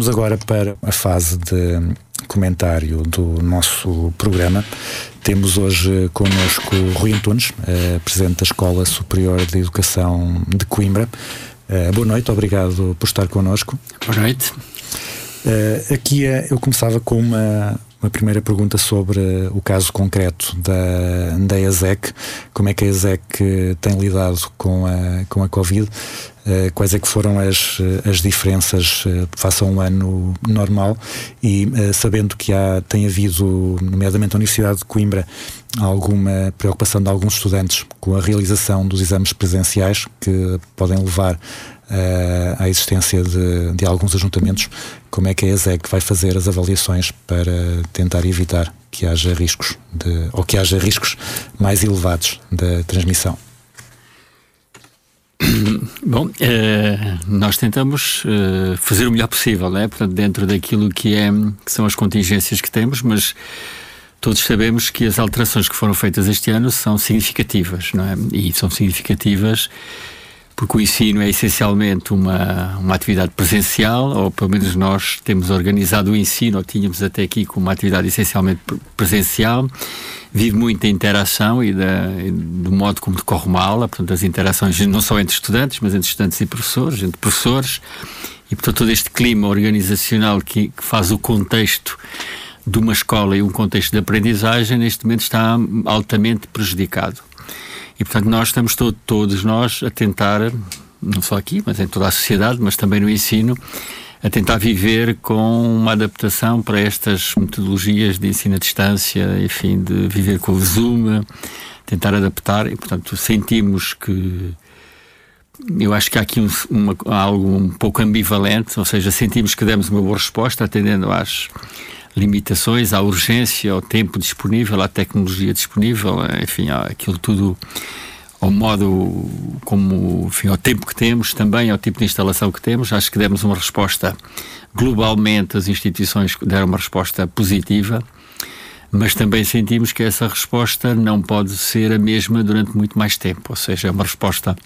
Vamos agora para a fase de comentário do nosso programa. Temos hoje connosco Rui Antunes, eh, Presidente da Escola Superior de Educação de Coimbra. Eh, boa noite, obrigado por estar connosco. Boa noite. Uh, aqui uh, eu começava com uma, uma primeira pergunta sobre o caso concreto da, da ESEC. Como é que a ESEC tem lidado com a, com a Covid? quais é que foram as, as diferenças face a um ano normal? E sabendo que há, tem havido, nomeadamente na Universidade de Coimbra, alguma preocupação de alguns estudantes com a realização dos exames presenciais que podem levar uh, à existência de, de, alguns ajuntamentos, como é que a ESEC vai fazer as avaliações para tentar evitar que haja riscos de, ou que haja riscos mais elevados da transmissão? Bom, eh, nós tentamos eh, fazer o melhor possível, né? Portanto, dentro daquilo que, é, que são as contingências que temos, mas todos sabemos que as alterações que foram feitas este ano são significativas, não é? E são significativas porque o ensino é essencialmente uma, uma atividade presencial, ou pelo menos nós temos organizado o ensino, ou tínhamos até aqui como uma atividade essencialmente presencial, vive muito da interação e, da, e do modo como decorre uma aula, portanto, as interações não só entre estudantes, mas entre estudantes e professores, entre professores, e portanto todo este clima organizacional que, que faz o contexto de uma escola e um contexto de aprendizagem, neste momento está altamente prejudicado. E, portanto, nós estamos to todos nós a tentar, não só aqui, mas em toda a sociedade, mas também no ensino, a tentar viver com uma adaptação para estas metodologias de ensino à distância, enfim, de viver com o Zoom, tentar adaptar. E, portanto, sentimos que eu acho que há aqui um, uma, algo um pouco ambivalente, ou seja, sentimos que demos uma boa resposta atendendo às limitações, à urgência, ao tempo disponível, à tecnologia disponível, enfim, aquilo tudo ao modo como, enfim, ao tempo que temos, também ao tipo de instalação que temos. Acho que demos uma resposta globalmente, as instituições deram uma resposta positiva, mas também sentimos que essa resposta não pode ser a mesma durante muito mais tempo, ou seja, é uma resposta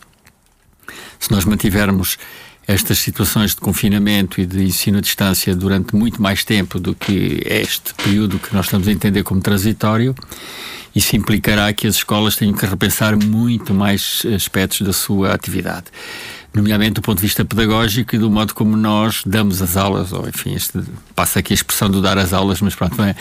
se nós mantivermos estas situações de confinamento e de ensino à distância durante muito mais tempo do que este período que nós estamos a entender como transitório, isso implicará que as escolas tenham que repensar muito mais aspectos da sua atividade nomeadamente do ponto de vista pedagógico e do modo como nós damos as aulas, ou enfim, este, passa aqui a expressão do dar as aulas, mas pronto, não é?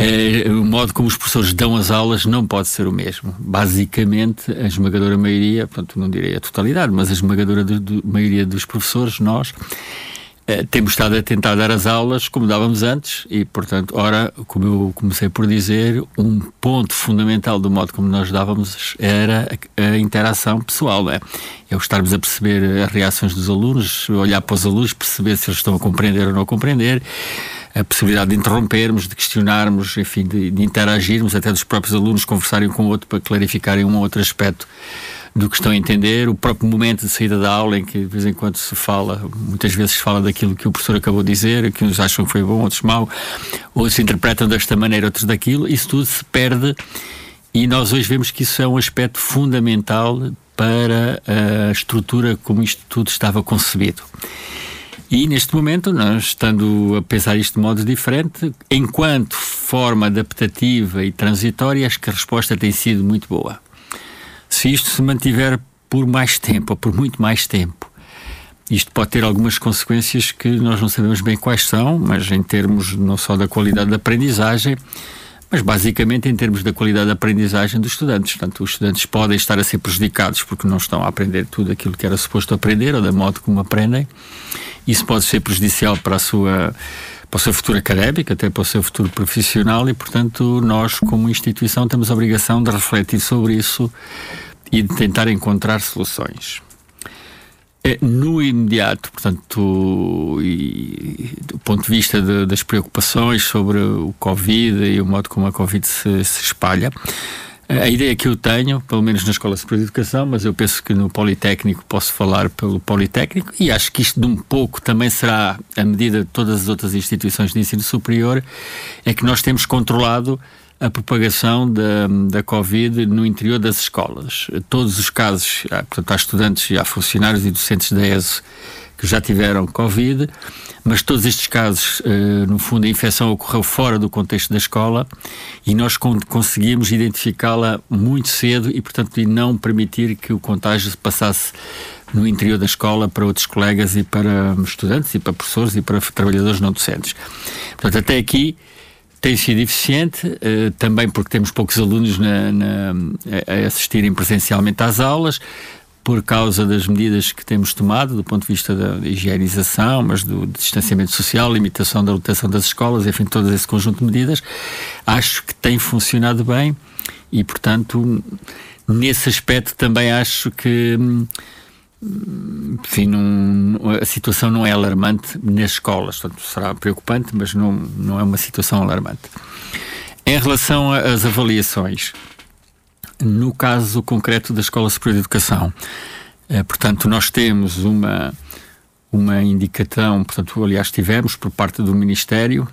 É, o modo como os professores dão as aulas não pode ser o mesmo. Basicamente, a esmagadora maioria, portanto, não direi a totalidade, mas a esmagadora do, do, maioria dos professores, nós, é, temos estado a tentar dar as aulas como dávamos antes e, portanto, ora, como eu comecei por dizer, um ponto fundamental do modo como nós dávamos era a, a interação pessoal, é? É o estarmos a perceber as reações dos alunos, olhar para os alunos, perceber se eles estão a compreender ou não a compreender, a possibilidade de interrompermos, de questionarmos, enfim, de, de interagirmos, até dos próprios alunos conversarem com o outro para clarificarem um ou outro aspecto do que estão a entender, o próprio momento de saída da aula em que de vez em quando se fala, muitas vezes se fala daquilo que o professor acabou de dizer, que uns acham que foi bom, outros mau, outros interpretam desta maneira, outros daquilo, isso tudo se perde e nós hoje vemos que isso é um aspecto fundamental para a estrutura como isto tudo estava concebido. E neste momento, nós estando a pensar isto de modo diferente, enquanto forma adaptativa e transitória, acho que a resposta tem sido muito boa. Se isto se mantiver por mais tempo, ou por muito mais tempo, isto pode ter algumas consequências que nós não sabemos bem quais são, mas em termos não só da qualidade da aprendizagem, mas basicamente em termos da qualidade da aprendizagem dos estudantes. Portanto, os estudantes podem estar a ser prejudicados porque não estão a aprender tudo aquilo que era suposto aprender ou da modo como aprendem. Isso pode ser prejudicial para a sua para o seu futuro académico, até para o seu futuro profissional e, portanto, nós, como instituição, temos a obrigação de refletir sobre isso e de tentar encontrar soluções. É, no imediato, portanto, e, do ponto de vista de, das preocupações sobre o Covid e o modo como a Covid se, se espalha, a ideia que eu tenho, pelo menos na Escola Superior de Educação, mas eu penso que no Politécnico posso falar pelo Politécnico e acho que isto de um pouco também será a medida de todas as outras instituições de ensino superior, é que nós temos controlado a propagação da, da Covid no interior das escolas. Todos os casos, portanto, há estudantes, há funcionários e docentes da ESO que já tiveram Covid, mas todos estes casos, uh, no fundo, a infecção ocorreu fora do contexto da escola e nós con conseguimos identificá-la muito cedo e, portanto, e não permitir que o contágio passasse no interior da escola para outros colegas e para estudantes e para professores e para trabalhadores não docentes. Portanto, até aqui tem sido eficiente, uh, também porque temos poucos alunos na, na, a assistirem presencialmente às aulas, por causa das medidas que temos tomado do ponto de vista da higienização, mas do distanciamento social, limitação da lotação das escolas, enfim, todo esse conjunto de medidas, acho que tem funcionado bem e, portanto, nesse aspecto também acho que enfim, a situação não é alarmante nas escolas, portanto será preocupante, mas não, não é uma situação alarmante. Em relação às avaliações, no caso concreto da Escola Superior de Educação, eh, portanto, nós temos uma, uma indicação, portanto, aliás, tivemos por parte do Ministério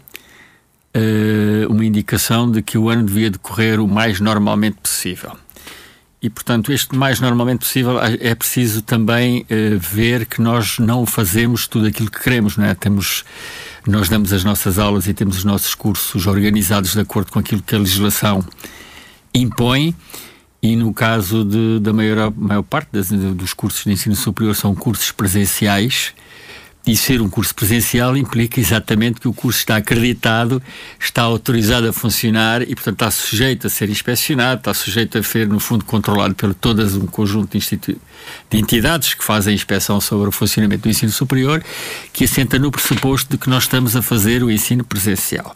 eh, uma indicação de que o ano devia decorrer o mais normalmente possível. E, portanto, este mais normalmente possível é preciso também uh, ver que nós não fazemos tudo aquilo que queremos, não é? Temos, nós damos as nossas aulas e temos os nossos cursos organizados de acordo com aquilo que a legislação impõe e no caso de, da maior, maior parte das, dos cursos de ensino superior são cursos presenciais e ser um curso presencial implica exatamente que o curso está acreditado, está autorizado a funcionar e, portanto, está sujeito a ser inspecionado, está sujeito a ser, no fundo, controlado por todas um conjunto de, de entidades que fazem inspeção sobre o funcionamento do ensino superior, que assenta no pressuposto de que nós estamos a fazer o ensino presencial.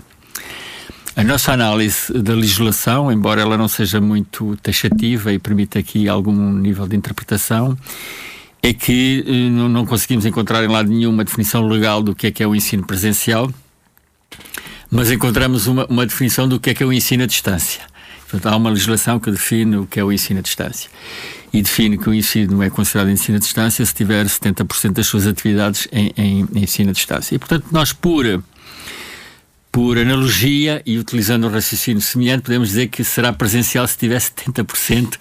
A nossa análise da legislação, embora ela não seja muito taxativa e permita aqui algum nível de interpretação, é que eh, não conseguimos encontrar em lado nenhum uma definição legal do que é que é o ensino presencial, mas encontramos uma, uma definição do que é que é o ensino à distância. Portanto, há uma legislação que define o que é o ensino à distância. E define que o ensino é considerado ensino à distância se tiver 70% das suas atividades em, em, em, ensino à distância. E, portanto, nós, por, por analogia e utilizando um raciocínio semelhante, podemos dizer que será presencial se tiver 70%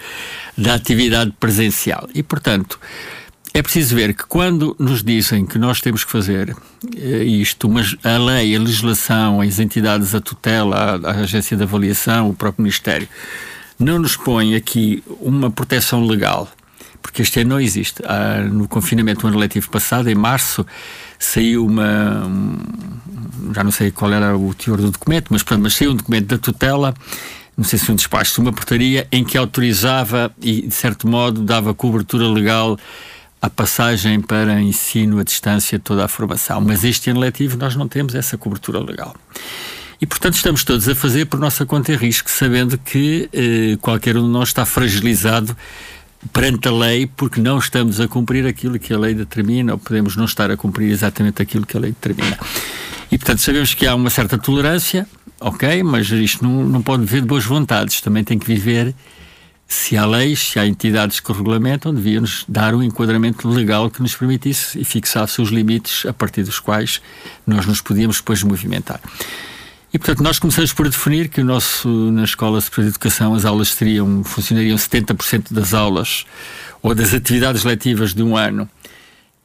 da atividade presencial. E, portanto, é preciso ver que quando nos dizem que nós temos que fazer eh, isto, mas a lei, a legislação, as entidades, a tutela, a, agência de avaliação, o próprio Ministério, não nos põe aqui uma proteção legal, porque este ano não existe. Ah, no confinamento do ano letivo passado, em março, saiu uma. Um, já não sei qual era o teor do documento, mas, mas saiu um documento da tutela não sei se um despacho, uma portaria em que autorizava e, de certo modo, dava cobertura legal a passagem para ensino à distância de toda a formação. Mas este ano letivo nós não temos essa cobertura legal. E, portanto, estamos todos a fazer por nossa conta e risco, sabendo que eh, qualquer um de nós está fragilizado perante a lei porque não estamos a cumprir aquilo que a lei determina ou podemos não estar a cumprir exatamente aquilo que a lei determina. E, portanto, sabemos que há uma certa tolerância, ok, mas isto não, não pode viver de boas vontades, também tem que viver se há leis, se há entidades que regulamentam, devíamos dar um enquadramento legal que nos permitisse e fixasse os limites a partir dos quais nós nos podíamos depois movimentar. E, portanto, nós começamos por definir que o nosso, na Escola Superior de Educação as aulas seriam, funcionariam 70% das aulas ou das atividades letivas de um ano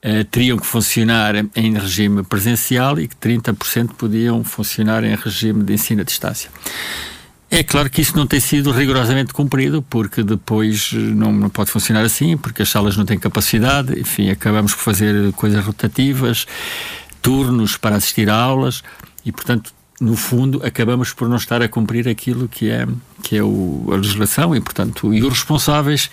eh, teriam que funcionar em regime presencial e que 30% podiam funcionar em regime de ensino à distância. É claro que isso não tem sido rigorosamente cumprido, porque depois não, não, pode funcionar assim, porque as salas não têm capacidade, enfim, acabamos por fazer coisas rotativas, turnos para assistir a aulas e, portanto, no fundo, acabamos por não estar a cumprir aquilo que é, que é o, a legislação e, portanto, e os responsáveis,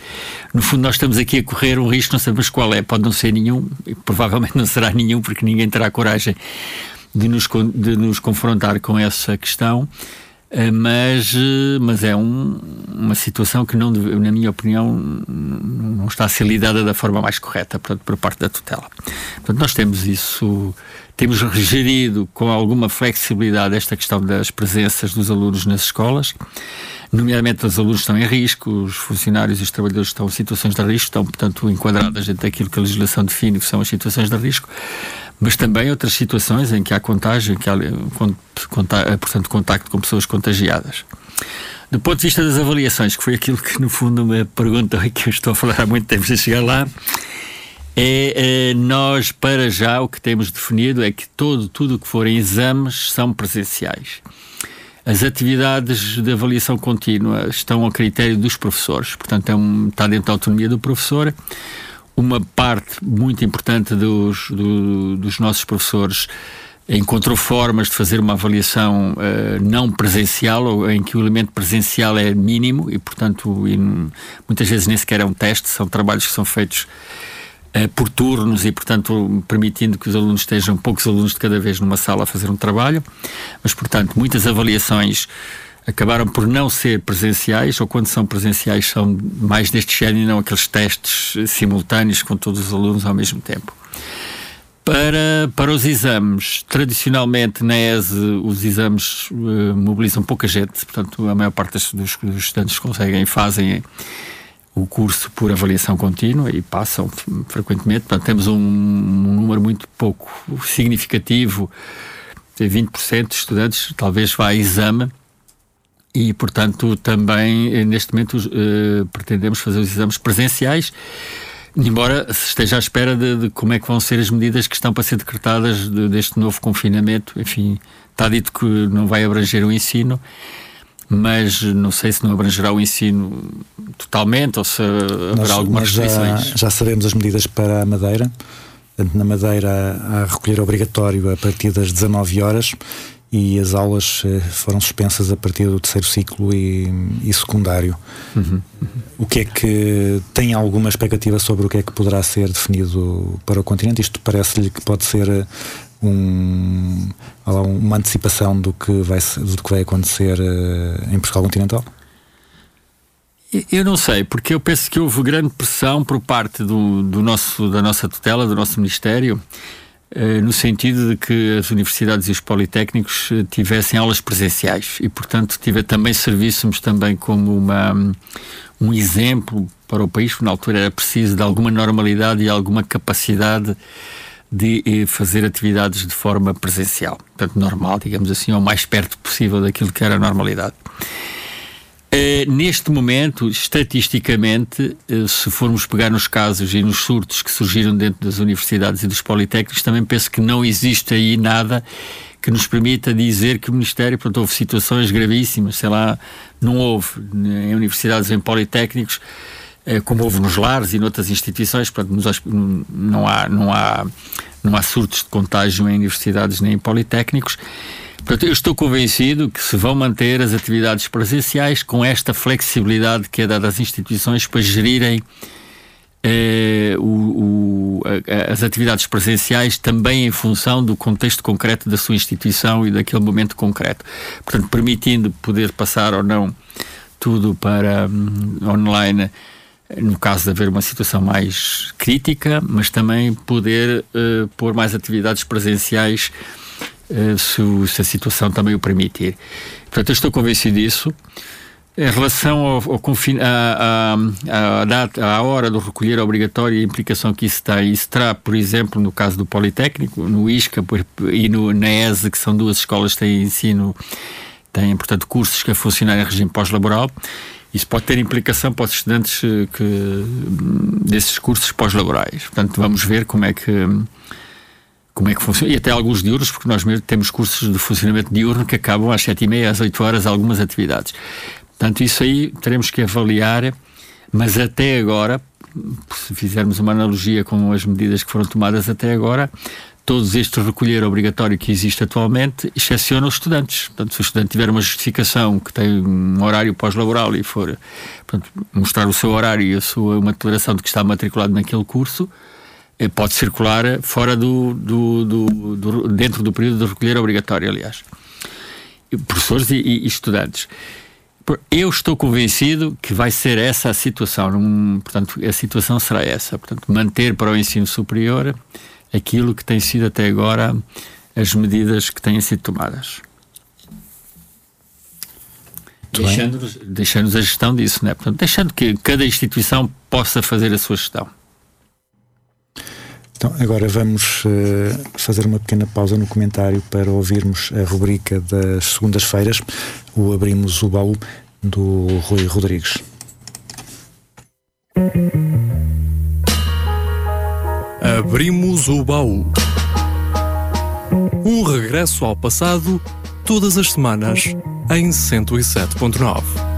no fundo, nós estamos aqui a correr um risco, não sabemos qual é, pode não ser nenhum, e provavelmente não será nenhum, porque ninguém terá coragem de nos, de nos confrontar com essa questão. Eh, mas, eh, mas é um, uma situação que, não, na minha opinião, não está a ser lidada da forma mais correta portanto, por parte da tutela. Portanto, nós temos isso, temos gerido com alguma flexibilidade esta questão das presenças dos alunos nas escolas, nomeadamente os alunos estão em risco, os funcionários e os trabalhadores estão em situações de risco, estão, portanto, enquadradas dentro daquilo que a legislação define que são as situações de risco mas também outras situações em que há contágio, que há, portanto, contacto com pessoas contagiadas. Do ponto de vista das avaliações, que foi aquilo que no fundo me perguntam e que eu estou a falar há muito tempo sem chegar lá, é, é, nós, para já, o que temos definido é que todo, tudo o que forem exames são presenciais. As atividades de avaliação contínua estão ao critério dos professores, portanto, é um, está dentro da autonomia do professor. Uma parte muito importante dos, do, dos nossos professores encontrou formas de fazer uma avaliação uh, não presencial, ou em que o elemento presencial é mínimo e, portanto, e, muitas vezes nem sequer é um teste, são trabalhos que são feitos uh, por turnos e, portanto, permitindo que os alunos estejam, poucos alunos de cada vez numa sala a fazer um trabalho. Mas, portanto, muitas avaliações acabaram por não ser presenciais, ou quando são presenciais são mais deste género e não aqueles testes simultâneos com todos os alunos ao mesmo tempo. Para, para os exames, tradicionalmente na ESE os exames uh, mobilizam pouca gente, portanto a maior parte dos, dos estudantes conseguem, fazem o curso por avaliação contínua e passam frequentemente, portanto temos um, um número muito pouco significativo, 20% de estudantes talvez vá a exame e, portanto, também eh, neste momento uh, pretendemos fazer os exames presenciais embora se esteja à espera de, de, como é que vão ser as medidas que estão para ser decretadas de, deste novo confinamento. Enfim, está dito que não vai abranger o ensino, mas não sei se não abrangerá o ensino totalmente ou se haverá nós, algumas nós restrições. Já, já sabemos as medidas para a Madeira. Na Madeira há recolher obrigatório a partir das 19 horas e as aulas eh, foram suspensas a partir do terceiro ciclo e, e secundário. Uhum. O que é que tem alguma expectativa sobre o que é que poderá ser definido para o continente? Isto parece-lhe que pode ser eh, um, uma antecipação do que vai, do que vai acontecer eh, em Portugal continental? Eu não sei, porque eu penso que houve grande pressão por parte do, do nosso, da nossa tutela, do nosso Ministério, no sentido de que as universidades e os politécnicos eh, tivessem aulas presenciais e, portanto, tive, também servíssemos também como uma, um exemplo para o país, porque na altura era preciso de alguma normalidade e alguma capacidade de eh, fazer atividades de forma presencial, portanto, normal, digamos assim, ou mais perto possível daquilo que era a normalidade. Uh, neste momento, estatisticamente, uh, se formos pegar nos casos e nos surtos que surgiram dentro das universidades e dos politécnicos, também penso que não existe aí nada que nos permita dizer que o Ministério, portanto, houve situações gravíssimas, sei lá, não houve em universidades, em politécnicos, uh, como houve nos lares e noutras instituições, portanto, nos, não, há, não, há, não há surtos de contágio em universidades nem em politécnicos. Portanto, eu estou convencido que se vão manter as atividades presenciais com esta flexibilidade que é dada às instituições para gerirem eh, o, o, a, as atividades presenciais também em função do contexto concreto da sua instituição e daquele momento concreto. Portanto, permitindo poder passar ou não tudo para um, online no caso de haver uma situação mais crítica, mas também poder uh, pôr mais atividades presenciais se, se, a situação também o permitir. Portanto, eu estou convencido disso. Em relação ao, ao à, data, à hora do recolher obrigatório e a implicação que isso tem, isso terá, por exemplo, no caso do Politécnico, no ISCA e no, na ESE, que são duas escolas que têm ensino, têm, portanto, cursos que a funcionar em regime pós-laboral. Isso pode ter implicação para os estudantes eh, que, desses cursos pós-laborais. Portanto, vamos ver como é que como é que funciona, e até alguns diurnos, porque nós mesmo temos cursos de funcionamento diurno que acabam às sete e meia, às oito horas, algumas atividades. Portanto, isso aí teremos que avaliar, mas até agora, se fizermos uma analogia com as medidas que foram tomadas até agora, todos estes recolher obrigatório que existe atualmente excepciona os estudantes. Portanto, se o estudante tiver uma justificação que tem um horário pós-laboral e for portanto, mostrar o seu horário e a sua uma declaração de que está matriculado naquele curso, pode circular fora do, do, do, do, dentro do período de recolher obrigatório, aliás. Professores e, e, estudantes. Eu estou convencido que vai ser essa a situação. portanto, a situação será essa. Portanto, manter para o ensino superior aquilo que tem sido até agora as medidas que têm sido tomadas. Deixando-nos deixando a gestão disso, né? Portanto, deixando que cada instituição possa fazer a sua gestão. Então, agora vamos uh, fazer uma pequena pausa no comentário para ouvirmos a rubrica das segundas-feiras, o Abrimos o Baú, do Rui Rodrigues. Abrimos o baú. Um regresso ao passado todas as semanas em 107.9.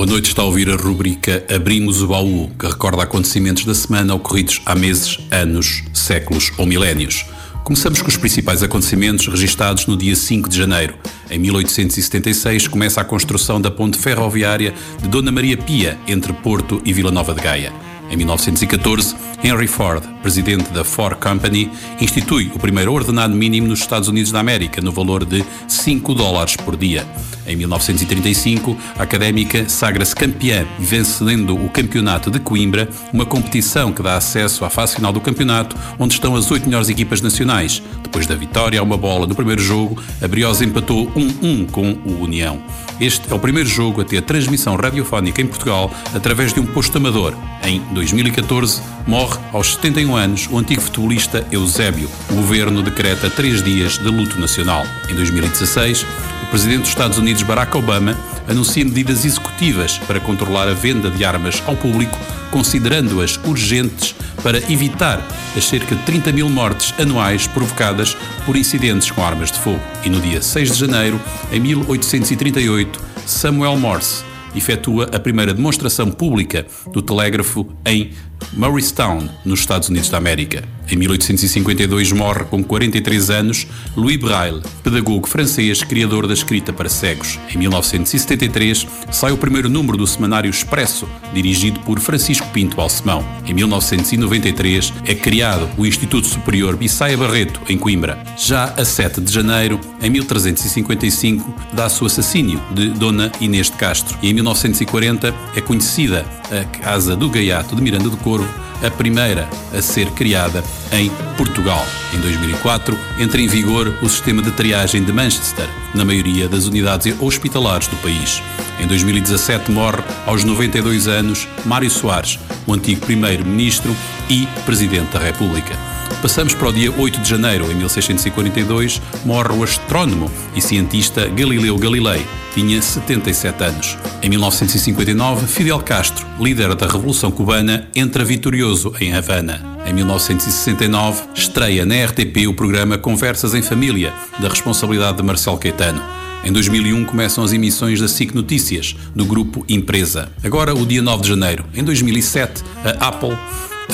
Boa noite, está a ouvir a rubrica Abrimos o Baú, que recorda acontecimentos da semana ocorridos há meses, anos, séculos ou milénios. Começamos com os principais acontecimentos registados no dia 5 de janeiro. Em 1876 começa a construção da ponte ferroviária de Dona Maria Pia entre Porto e Vila Nova de Gaia. Em 1914, Henry Ford, presidente da Ford Company, institui o primeiro ordenado mínimo nos Estados Unidos da América, no valor de 5 dólares por dia. Em 1935, a académica sagra-se campeã, vencendo o Campeonato de Coimbra, uma competição que dá acesso à fase final do campeonato, onde estão as oito melhores equipas nacionais. Depois da vitória a uma bola no primeiro jogo, a Briosa empatou 1-1 com o União. Este é o primeiro jogo a ter transmissão radiofónica em Portugal através de um posto amador. Em 2014, morre aos 71 anos o antigo futebolista Eusébio. O governo decreta três dias de luto nacional. Em 2016, o presidente dos Estados Unidos Barack Obama anuncia medidas executivas para controlar a venda de armas ao público, considerando-as urgentes para evitar as cerca de 30 mil mortes anuais provocadas por incidentes com armas de fogo. E no dia 6 de janeiro, em 1838, Samuel Morse efetua a primeira demonstração pública do telégrafo em Morristown, nos Estados Unidos da América. Em 1852 morre com 43 anos Louis Braille, pedagogo francês, criador da escrita para cegos. Em 1973 sai o primeiro número do semanário Expresso, dirigido por Francisco Pinto Balsemão. Em 1993 é criado o Instituto Superior Bissaia Barreto, em Coimbra. Já a 7 de janeiro, em 1355, dá-se o assassínio de Dona Inês de Castro. E em 1940 é conhecida a Casa do Gaiato de Miranda do Corvo, a primeira a ser criada em Portugal. Em 2004, entra em vigor o sistema de triagem de Manchester, na maioria das unidades hospitalares do país. Em 2017 morre, aos 92 anos, Mário Soares, o antigo primeiro-ministro e presidente da República. Passamos para o dia 8 de janeiro, em 1642, morre o astrónomo e cientista Galileu Galilei, tinha 77 anos. Em 1959, Fidel Castro, líder da Revolução Cubana, entra vitorioso em Havana. Em 1969, estreia na RTP o programa Conversas em Família, da responsabilidade de Marcelo Caetano. Em 2001 começam as emissões da SIC Notícias, do grupo Empresa. Agora, o dia 9 de janeiro. Em 2007, a Apple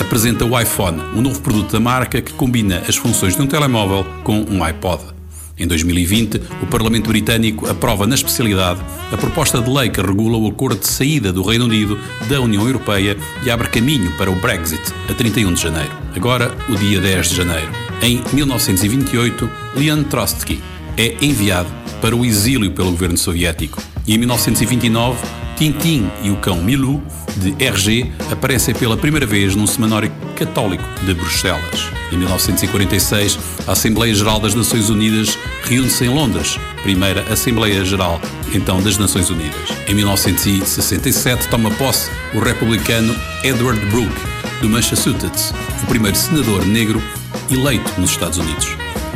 apresenta o iPhone, um novo produto da marca que combina as funções de um telemóvel com um iPod. Em 2020, o Parlamento Britânico aprova na especialidade a proposta de lei que regula o acordo de saída do Reino Unido da União Europeia e abre caminho para o Brexit a 31 de janeiro. Agora, o dia 10 de janeiro. Em 1928, Leon Trotsky é enviado para o exílio pelo governo soviético. E em 1929, Tintin e o cão Milou, de RG, aparecem pela primeira vez num semanário católico de Bruxelas. Em 1946, a Assembleia Geral das Nações Unidas reúne-se em Londres, primeira Assembleia Geral, então das Nações Unidas. Em 1967, toma posse o republicano Edward Brooke, do Massachusetts, o primeiro senador negro eleito nos Estados Unidos.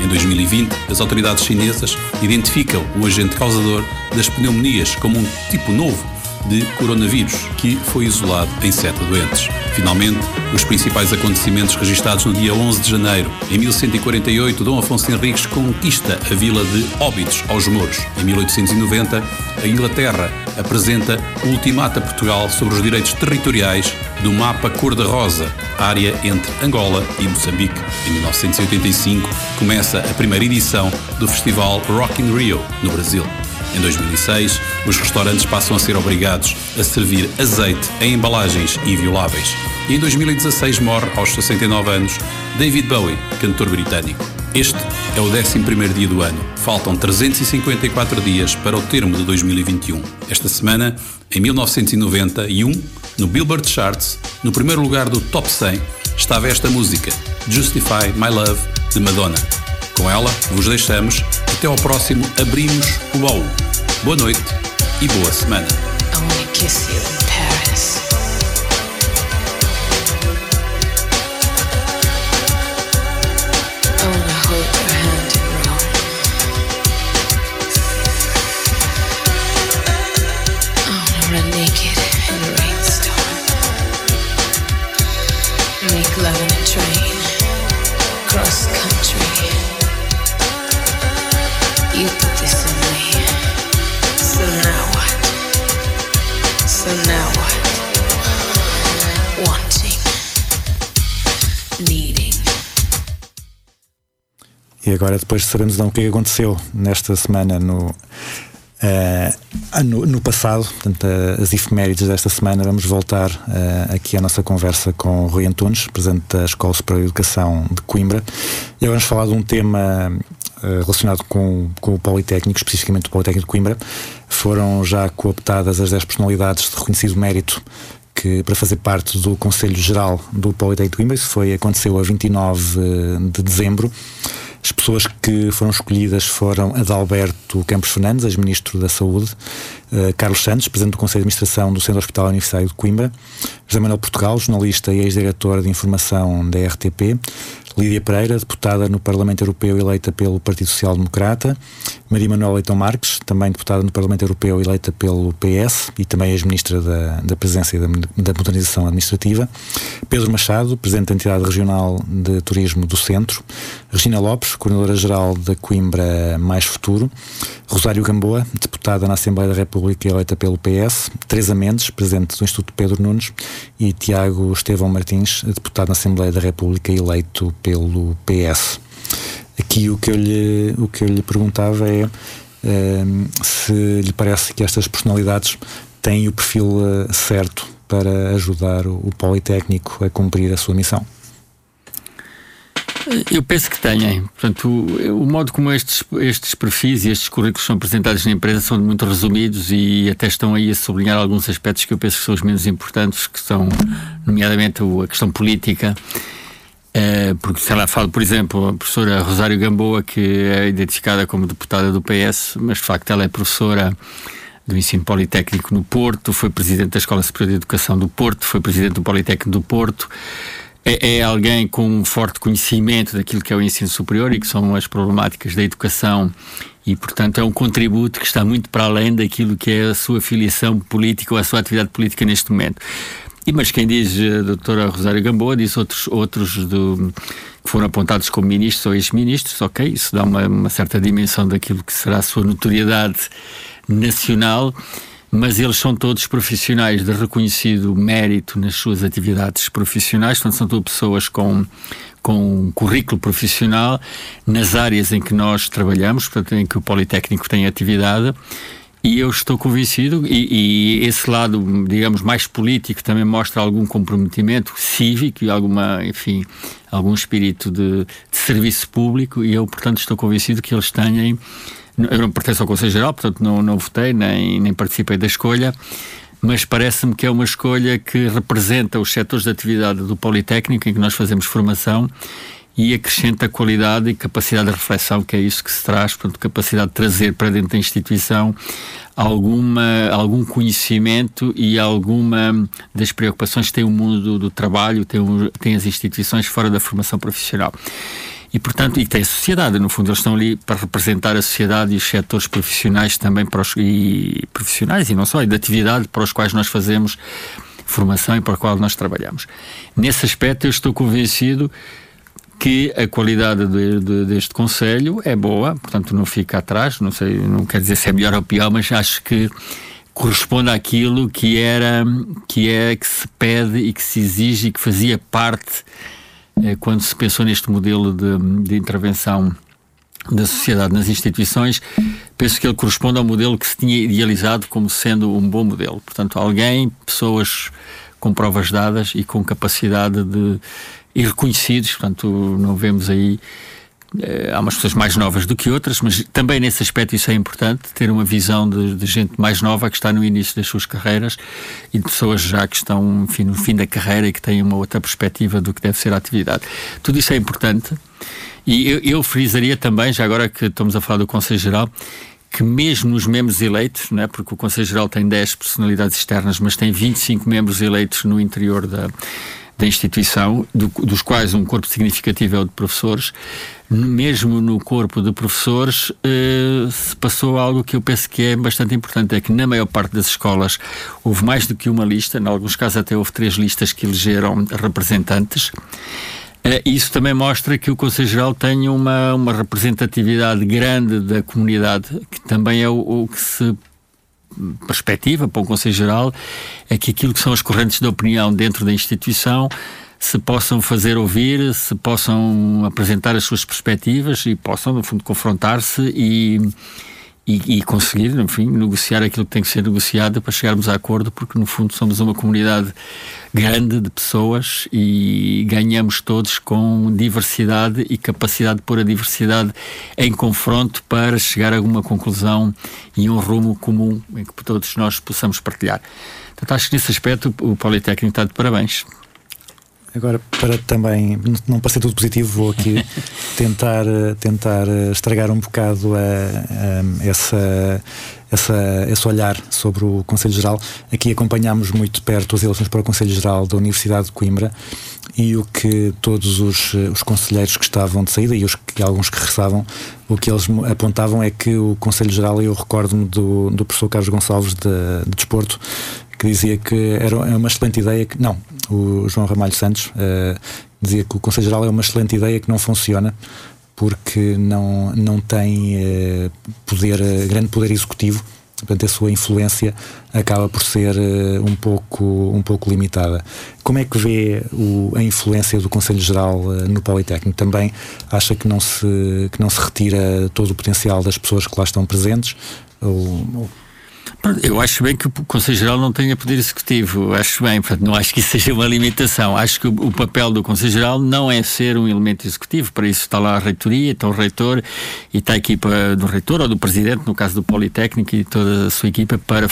Em 2020, as autoridades chinesas identificam o agente causador das pneumonias como um tipo novo de coronavírus, que foi isolado em sete doentes. Finalmente, os principais acontecimentos registados no dia 11 de janeiro. Em 1148, Dom Afonso Henriques conquista a vila de Óbidos, aos Mouros. Em 1890, a Inglaterra apresenta o ultimato a Portugal sobre os direitos territoriais do mapa cor-de-rosa, área entre Angola e Moçambique. Em 1985, começa a primeira edição do festival Rock in Rio, no Brasil. Em 2006, os restaurantes passam a ser obrigados a servir azeite em embalagens invioláveis. E em 2016 morre, aos 69 anos, David Bowie, cantor britânico. Este é o 11 dia do ano. Faltam 354 dias para o termo de 2021. Esta semana, em 1991, no Billboard Charts, no primeiro lugar do Top 100, estava esta música, Justify My Love, de Madonna. Com ela, vos deixamos. Até ao próximo Abrimos o Baú. Boa noite e boa semana. E agora depois sabemos então o que aconteceu nesta semana no, Uh, no, no, passado, portanto, uh, as efemérides desta semana, vamos voltar uh, aqui à nossa conversa com o Rui Antunes, presidente da Escola Superior de Educação de Coimbra, e vamos falar de um tema relacionado com, com o Politécnico, especificamente o Politécnico de Coimbra. Foram já cooptadas as 10 personalidades de reconhecido mérito que, para fazer parte do Conselho Geral do Politécnico de Coimbra. Isso foi, aconteceu a 29 de dezembro. As pessoas que foram escolhidas foram Adalberto Campos Fernandes, ex-ministro da Saúde, uh, Carlos Santos, presidente do Conselho de Administração do Centro Hospitalar Universitário de Coimbra, José Manuel Portugal, jornalista e ex-diretor de informação da RTP, Lídia Pereira, deputada no Parlamento Europeu eleita pelo Partido Social Democrata, Maria Manuela Leitão Marques, também deputada no Parlamento Europeu eleita pelo PS e também ex-ministra da, da Presença e da, da Modernização Administrativa, Pedro Machado, presidente da Entidade Regional de Turismo do Centro, Regina Lopes, coordenadora-geral da Coimbra Mais Futuro, Rosário Gamboa, deputada na Assembleia da República eleita pelo PS, Teresa Mendes, presidente do Instituto Pedro Nunes e Tiago Estevão Martins, deputado na Assembleia da República eleito pelo PS. Aqui o que eu lhe, o que eu lhe perguntava é ehm, se lhe parece que estas personalidades têm o perfil uh, certo para ajudar o, o Politécnico a cumprir a sua missão. Eu penso que têm. Portanto, o, o, modo como estes, estes perfis e estes currículos são apresentados na empresa são muito resumidos e até estão aí a sublinhar alguns aspectos que eu penso que são os menos importantes, que são, nomeadamente, a questão política é, porque se ela fala, por exemplo, a professora Rosário Gamboa, que é identificada como deputada do PS, mas de facto ela é professora do ensino politécnico no Porto, foi presidente da Escola Superior de Educação do Porto, foi presidente do Politécnico do Porto. É, é, alguém com um forte conhecimento daquilo que é o ensino superior e que são as problemáticas da educação e, portanto, é um contributo que está muito para além daquilo que é a sua filiação política ou a sua atividade política neste momento. E, mas quem diz a eh, doutora Rosário Gamboa diz outros, outros do, que foram apontados como ministros ou ex-ministros, ok, isso dá uma, uma, certa dimensão daquilo que será a sua notoriedade nacional, mas eles são todos profissionais de reconhecido mérito nas suas atividades profissionais, portanto são todas pessoas com com um currículo profissional nas áreas em que nós trabalhamos, portanto, em que o Politécnico tem atividade e eu estou convencido, e, e, esse lado, digamos, mais político também mostra algum comprometimento cívico e alguma, enfim, algum espírito de, de serviço público, e eu, portanto, estou convencido que eles têm. Eu não pertenço ao Conselho Geral, portanto, não, não votei nem, nem participei da escolha, mas parece-me que é uma escolha que representa os setores de atividade do Politécnico em que nós fazemos formação e acrescenta qualidade e capacidade de reflexão, que é isso que se traz, portanto, capacidade de trazer para dentro da instituição alguma, algum conhecimento e alguma das preocupações que tem o mundo do, do trabalho, tem, tem as instituições fora da formação profissional. E, portanto, e tem a sociedade, no fundo, eles estão ali para representar a sociedade e os setores profissionais também para os, e profissionais e não só, e de atividade para os quais nós fazemos formação e para o qual nós trabalhamos. Nesse aspecto, eu estou convencido que a qualidade de, de, deste Conselho é boa, portanto não fica atrás, não sei, não quer dizer se é melhor ou pior, mas acho que corresponde àquilo que era, que é que se pede e que se exige e que fazia parte quando se pensou neste modelo de, de intervenção da sociedade nas instituições, penso que ele corresponde ao modelo que se tinha idealizado como sendo um bom modelo. Portanto, alguém, pessoas com provas dadas e com capacidade de e reconhecidos, portanto, não vemos aí. Eh, há umas pessoas mais novas do que outras, mas também nesse aspecto isso é importante, ter uma visão de, de, gente mais nova que está no início das suas carreiras e de pessoas já que estão enfim, no fim da carreira e que têm uma outra perspectiva do que deve ser a atividade. Tudo isso é importante e eu, eu frisaria também, já agora que estamos a falar do Conselho Geral, que mesmo nos membros eleitos, não é? porque o Conselho Geral tem 10 personalidades externas, mas tem 25 membros eleitos no interior da, da instituição, do, dos quais um corpo significativo é o de professores, mesmo no corpo de professores eh, se passou algo que eu penso que é bastante importante, é que na maior parte das escolas houve mais do que uma lista, em alguns casos até houve três listas que elegeram representantes. Uh, isso também mostra que o Conselho Geral tem uma, uma representatividade grande da comunidade, que também é o, o que se perspectiva para o Conselho Geral é que aquilo que são as correntes de opinião dentro da instituição se possam fazer ouvir, se possam apresentar as suas perspectivas e possam, no fundo, confrontar-se e e, e, conseguir, enfim, negociar aquilo que tem que ser negociado para chegarmos a acordo, porque no fundo somos uma comunidade grande de pessoas e ganhamos todos com diversidade e capacidade de pôr a diversidade em confronto para chegar a alguma conclusão e um rumo comum em que todos nós possamos partilhar. Portanto, acho que nesse aspecto o Politécnico está de parabéns. Agora, para também não parecer tudo positivo, vou aqui tentar, tentar estragar um bocado a, a, essa, essa, esse olhar sobre o Conselho Geral. Aqui acompanhámos muito perto as eleições para o Conselho Geral da Universidade de Coimbra e o que todos os, os conselheiros que estavam de saída e, os, e alguns que regressavam, o que eles apontavam é que o Conselho Geral, eu recordo-me do, do professor Carlos Gonçalves de, de Desporto, que dizia que era uma excelente ideia que não, o João Ramalho Santos uh, dizia que o Conselho Geral é uma excelente ideia que não funciona porque não, não tem uh, poder, uh, grande poder executivo, portanto a sua influência acaba por ser um, pouco, um pouco limitada. Como é que vê o, a influência do Conselho Geral no Politécnico? Também acha que não, se, que não se retira todo o potencial das pessoas que lá estão presentes? Ou, ou eu acho bem que o Conselho Geral não tenha poder executivo, acho bem, portanto, não acho que isso seja uma limitação. Acho que o, papel do Conselho Geral não é ser um elemento executivo, para isso está lá a reitoria, está o reitor e está a equipa do reitor ou do presidente, no caso do Politécnico e toda a sua equipa, para.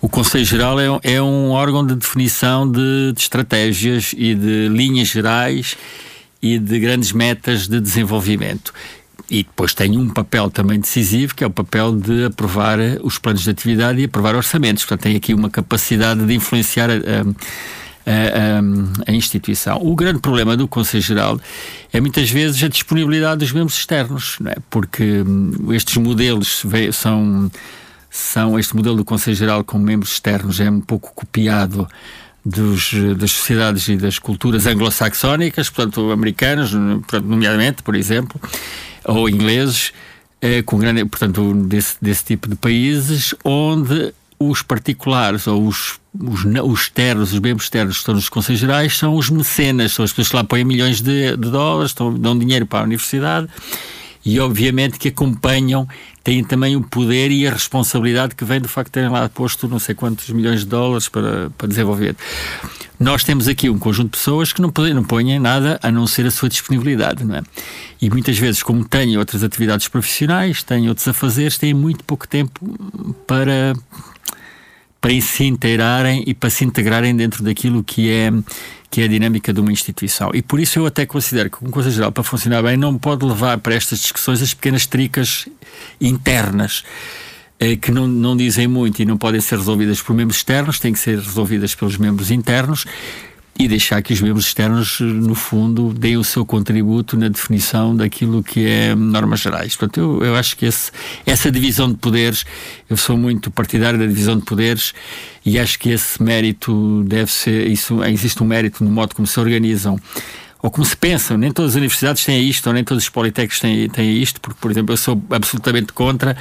O Conselho Geral é, é um órgão de definição de, de estratégias e de linhas gerais e de grandes metas de desenvolvimento e depois tem um papel também decisivo, que é o papel de aprovar os planos de atividade e aprovar orçamentos. Portanto, tem aqui uma capacidade de influenciar a, a, a, a instituição. O grande problema do Conselho Geral é muitas vezes a disponibilidade dos membros externos, é? porque hum, estes modelos são, são. Este modelo do Conselho Geral com membros externos é um pouco copiado. Dos, das sociedades e das culturas anglo-saxónicas, portanto, americanas, portanto, nomeadamente, por exemplo, ou ingleses, eh, com grande, portanto, desse, desse tipo de países, onde os particulares ou os, os, os externos, os membros externos que estão nos Conselhos Gerais, são os mecenas, são as pessoas que lá põem milhões de, de dólares, estão, dão dinheiro para a universidade e, obviamente, que acompanham têm também o poder e a responsabilidade que vem do facto de terem lá posto não sei quantos milhões de dólares para, para desenvolver. Nós temos aqui um conjunto de pessoas que não, podem, não põem nada a não ser a sua disponibilidade, não é? E muitas vezes, como têm outras atividades profissionais, têm outros afazeres, têm muito pouco tempo para para se inteirarem e para se integrarem dentro daquilo que é que é a dinâmica de uma instituição. E por isso eu até considero que, uma coisa geral, para funcionar bem, não pode levar para estas discussões as pequenas tricas internas eh, que não, não dizem muito e não podem ser resolvidas por membros externos, têm que ser resolvidas pelos membros internos e deixar que os membros externos, no fundo, deem o seu contributo na definição daquilo que é normas gerais. Portanto, eu, eu acho que esse, essa divisão de poderes, eu sou muito partidário da divisão de poderes e acho que esse mérito deve ser, isso, existe um mérito no modo como se organizam ou como se pensa, nem todas as universidades têm isto, ou nem todos os politécnicos têm, têm isto, porque, por exemplo, eu sou absolutamente contra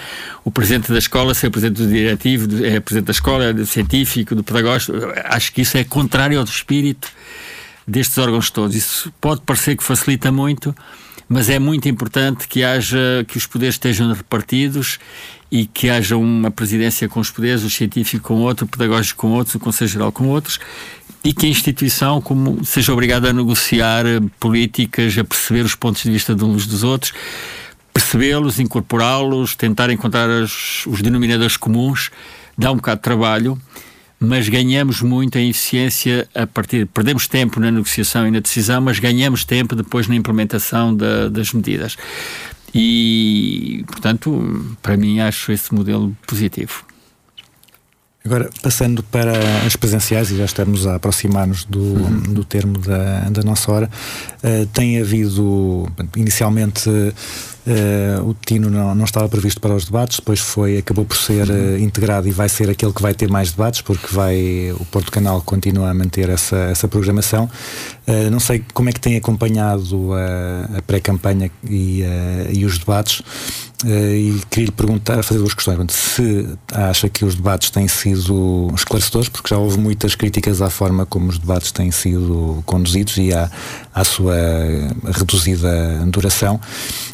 o presidente da escola ser presidente do diretivo, é presidente da escola, do científico, do pedagógico. Acho que isso é contrário ao espírito destes órgãos todos. Isso pode parecer que facilita muito, mas é muito importante que haja que os poderes estejam repartidos e que haja uma presidência com os poderes, o científico com outro, o pedagógico com outros, o Conselho Geral com outros, e que a instituição como seja obrigada a negociar eh, políticas, a perceber os pontos de vista de uns dos outros, percebê-los, incorporá-los, tentar encontrar os, os denominadores comuns, dá um bocado de trabalho, mas ganhamos muito em eficiência a partir. Perdemos tempo na negociação e na decisão, mas ganhamos tempo depois na implementação da, das medidas. E, portanto, para mim, acho esse modelo positivo. Agora, passando para as presenciais, e já estamos a aproximar-nos do, uhum. do termo da, da nossa hora, uh, tem havido, inicialmente, Uh, o Tino não, não estava previsto para os debates, depois foi, acabou por ser uh, integrado e vai ser aquele que vai ter mais debates, porque vai, o Porto Canal continua a manter essa, essa programação. Uh, não sei como é que tem acompanhado a, a pré-campanha e, e os debates. E queria lhe perguntar, fazer duas questões. Se acha que os debates têm sido esclarecedores, porque já houve muitas críticas à forma como os debates têm sido conduzidos e à, à sua reduzida duração.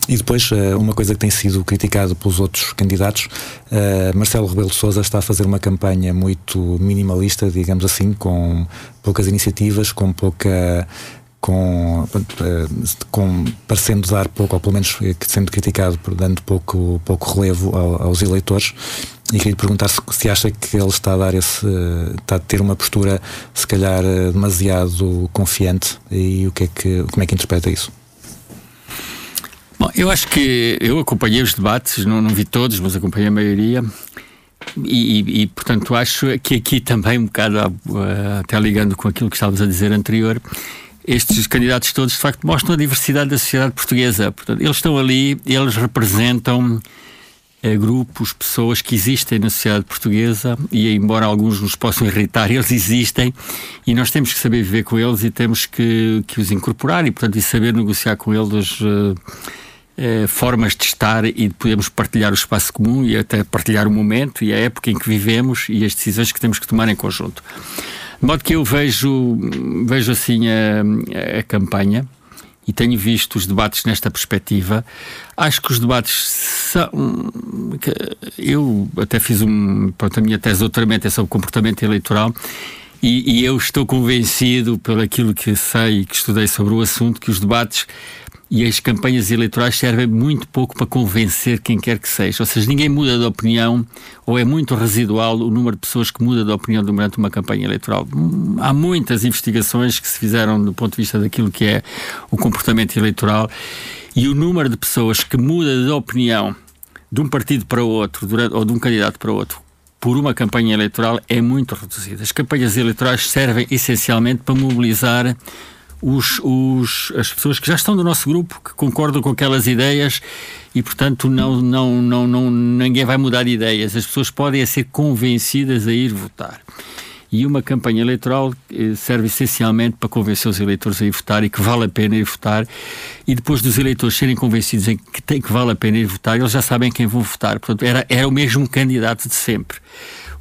E depois, uh, uma coisa que tem sido criticado pelos outros candidatos, uh, Marcelo Rebelo de Souza está a fazer uma campanha muito minimalista, digamos assim, com poucas iniciativas, com pouca com, eh, com parecendo dar pouco, ou pelo menos eh, sendo criticado por dando pouco, pouco relevo aos eleitores. E queria perguntar se, se, acha que ele está a dar esse, está a ter uma postura se calhar eh, demasiado confiante e o que é que, como é que interpreta isso? Bom, eu acho que eu acompanhei os debates, não, não vi todos, mas acompanhei a maioria. E, e, e, portanto acho que aqui também um bocado até ligando com aquilo que estávamos a dizer anterior estes candidatos todos, de facto, mostram a diversidade da sociedade portuguesa. Portanto, eles estão ali, eles representam eh, grupos, pessoas que existem na sociedade portuguesa e, embora alguns nos possam irritar, eles existem e nós temos que saber viver com eles e temos que, que os incorporar e, portanto, e saber negociar com eles. Uh, formas de estar e de podermos partilhar o espaço comum e até partilhar o momento e a época em que vivemos e as decisões que temos que tomar em conjunto. De modo que eu vejo, vejo assim a, a campanha e tenho visto os debates nesta perspectiva. Acho que os debates são. Eu até fiz um. Pronto, a minha tese de doutoramento é sobre comportamento eleitoral. E, e, eu estou convencido, pelo aquilo que sei e que estudei sobre o assunto, que os debates e as campanhas eleitorais servem muito pouco para convencer quem quer que seja. Ou seja, ninguém muda de opinião, ou é muito residual o número de pessoas que muda de opinião durante uma campanha eleitoral. Há muitas investigações que se fizeram do ponto de vista daquilo que é o comportamento eleitoral e o número de pessoas que muda de opinião de um partido para outro, durante, ou de um candidato para outro, por uma campanha eleitoral é muito reduzido. As campanhas eleitorais servem essencialmente para mobilizar os, os, as pessoas que já estão do nosso grupo, que concordam com aquelas ideias e, portanto, não, não, não, não, ninguém vai mudar de ideias. As pessoas podem ser convencidas a ir votar. E uma campanha eleitoral eh, serve essencialmente para convencer os eleitores a ir votar e que vale a pena ir votar. E depois dos eleitores serem convencidos em que, tem, que vale a pena ir votar, eles já sabem quem vão votar. Portanto, era, era o mesmo candidato de sempre.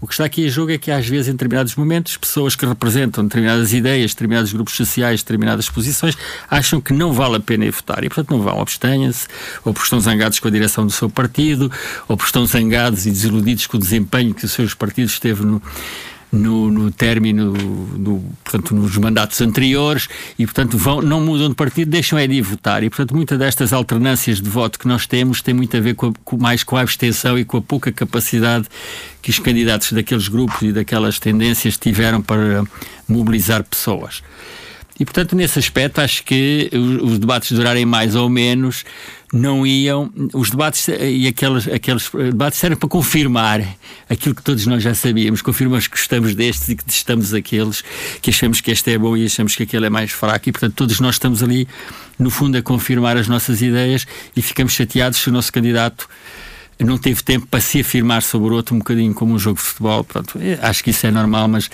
O que está aqui em jogo é que, às vezes, em determinados momentos, pessoas que representam determinadas ideias, determinados grupos sociais, determinadas posições, acham que não vale a pena ir votar e, portanto, não vão. Abstenham-se, ou porque estão zangados com a direção do seu partido, ou porque estão zangados e desiludidos com o desempenho que os seus partidos esteve no, no, no término, do, portanto, nos mandatos anteriores e, portanto, vão, não mudam de partido, deixam é de votar. E, portanto, muitas destas alternâncias de voto que nós temos tem muito a ver com, a, com mais com a abstenção e com a pouca capacidade que os candidatos daqueles grupos e daquelas tendências tiveram para mobilizar pessoas. E, portanto, nesse aspecto, acho que os, debates durarem mais ou menos não iam. Os debates e aqueles, aqueles debates servem para confirmar aquilo que todos nós já sabíamos. Confirmamos que gostamos destes e que testamos aqueles, que achamos que este é bom e achamos que aquele é mais fraco. E, portanto, todos nós estamos ali, no fundo, a confirmar as nossas ideias e ficamos chateados se o nosso candidato não teve tempo para se afirmar sobre o outro um bocadinho como um jogo de futebol. Pronto, acho que isso é normal, mas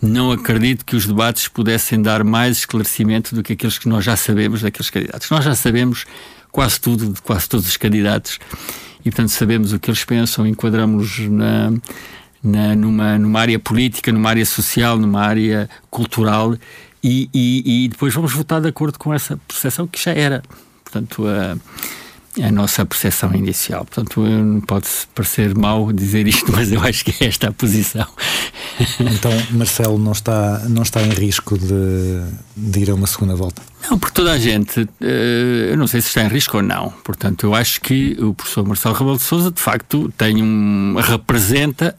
não acredito que os debates pudessem dar mais esclarecimento do que aqueles que nós já sabemos daqueles candidatos. Nós já sabemos quase tudo de quase todos os candidatos e, portanto, sabemos o que eles pensam, enquadramos-nos na, na, numa, numa área política, numa área social, numa área cultural e, e, e depois vamos votar de acordo com essa percepção que já era. Portanto, uh, a nossa percepção inicial. Portanto, pode parecer mau dizer isto, mas eu acho que é esta a posição. Então, Marcelo não está, não está em risco de, de ir a uma segunda volta? Não, porque toda a gente, eh, eu não sei se está em risco ou não. Portanto, eu acho que o professor Marcelo Rebelo de Souza, de facto, tem um, representa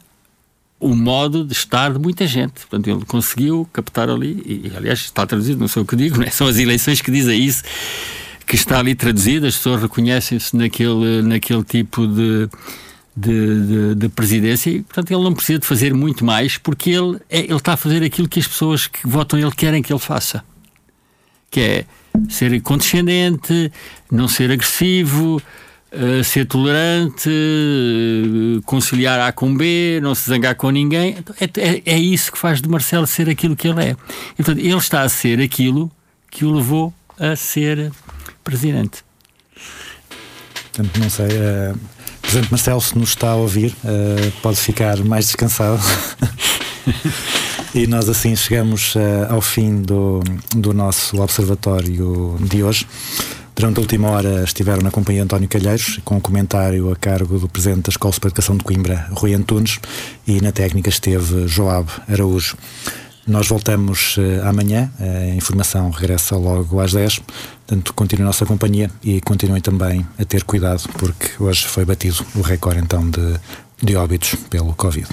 o modo de estar de muita gente. Portanto, ele conseguiu captar ali, e aliás está traduzido, não sei o que digo, né? são as eleições que dizem isso que está ali traduzida, as pessoas reconhecem-se naquele, naquele tipo de, de, de, de, presidência e, portanto, ele não precisa de fazer muito mais porque ele, é, ele está a fazer aquilo que as pessoas que votam ele querem que ele faça, que é ser condescendente, não ser agressivo, Uh, ser tolerante, uh, conciliar A com B, não se zangar com ninguém. Então, é, é, é, isso que faz de Marcelo ser aquilo que ele é. E, portanto, ele está a ser aquilo que o levou a ser presidente. Portanto, não sei. Uh, Presidente Marcelo, se nos está a ouvir, pode ficar mais descansado. e nós assim chegamos ao fim do, do nosso observatório de hoje. Durante a última hora estiveram na companhia António Calheiros, com um comentário a cargo do Presidente da Escola de Educação de Coimbra, Rui Antunes, e na técnica esteve Joab Araújo. Nós voltamos uh, amanhã, a informação regressa logo às 10, portanto continuem a nossa companhia e continuem também a ter cuidado, porque hoje foi batido o recorde então de, de óbitos pelo Covid.